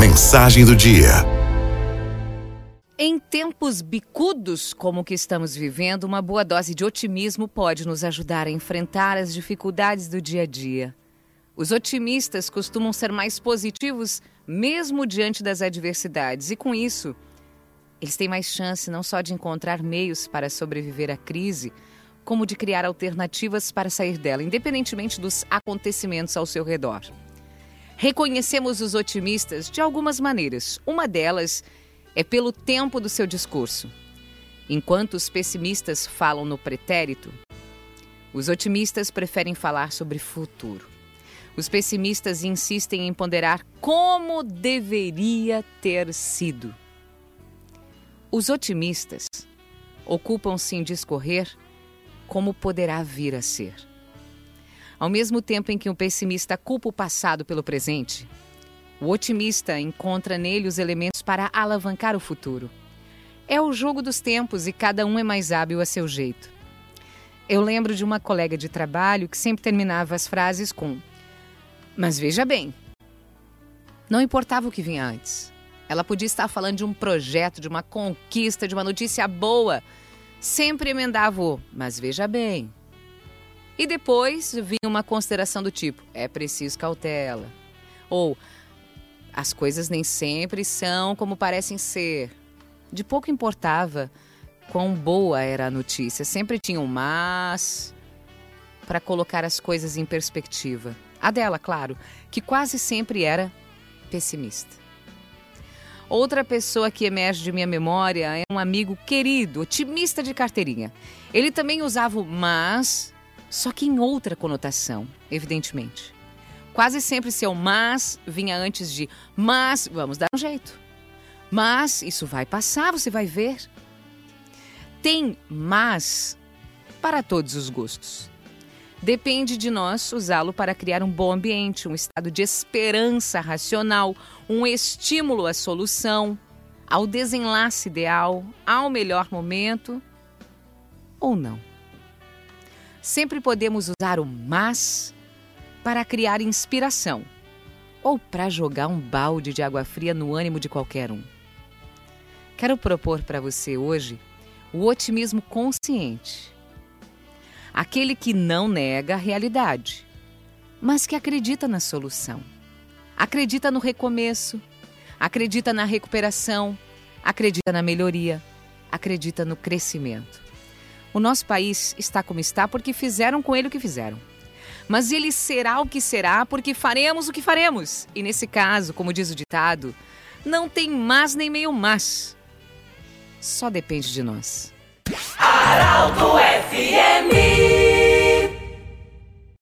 Mensagem do dia. Em tempos bicudos como o que estamos vivendo, uma boa dose de otimismo pode nos ajudar a enfrentar as dificuldades do dia a dia. Os otimistas costumam ser mais positivos mesmo diante das adversidades, e com isso, eles têm mais chance não só de encontrar meios para sobreviver à crise, como de criar alternativas para sair dela, independentemente dos acontecimentos ao seu redor. Reconhecemos os otimistas de algumas maneiras. Uma delas é pelo tempo do seu discurso. Enquanto os pessimistas falam no pretérito, os otimistas preferem falar sobre futuro. Os pessimistas insistem em ponderar como deveria ter sido. Os otimistas ocupam-se em discorrer como poderá vir a ser. Ao mesmo tempo em que o pessimista culpa o passado pelo presente, o otimista encontra nele os elementos para alavancar o futuro. É o jogo dos tempos e cada um é mais hábil a seu jeito. Eu lembro de uma colega de trabalho que sempre terminava as frases com: Mas veja bem. Não importava o que vinha antes. Ela podia estar falando de um projeto, de uma conquista, de uma notícia boa. Sempre emendava o: Mas veja bem. E depois vinha uma consideração do tipo: é preciso cautela. Ou as coisas nem sempre são como parecem ser. De pouco importava quão boa era a notícia, sempre tinha um mas para colocar as coisas em perspectiva. A dela, claro, que quase sempre era pessimista. Outra pessoa que emerge de minha memória é um amigo querido, otimista de carteirinha. Ele também usava o mas só que em outra conotação, evidentemente. Quase sempre seu mas vinha antes de mas vamos dar um jeito. Mas isso vai passar, você vai ver. Tem mas para todos os gostos. Depende de nós usá-lo para criar um bom ambiente, um estado de esperança racional, um estímulo à solução, ao desenlace ideal, ao melhor momento ou não. Sempre podemos usar o mas para criar inspiração ou para jogar um balde de água fria no ânimo de qualquer um. Quero propor para você hoje o otimismo consciente. Aquele que não nega a realidade, mas que acredita na solução. Acredita no recomeço, acredita na recuperação, acredita na melhoria, acredita no crescimento. O nosso país está como está porque fizeram com ele o que fizeram. Mas ele será o que será porque faremos o que faremos. E nesse caso, como diz o ditado, não tem mais nem meio mas. Só depende de nós.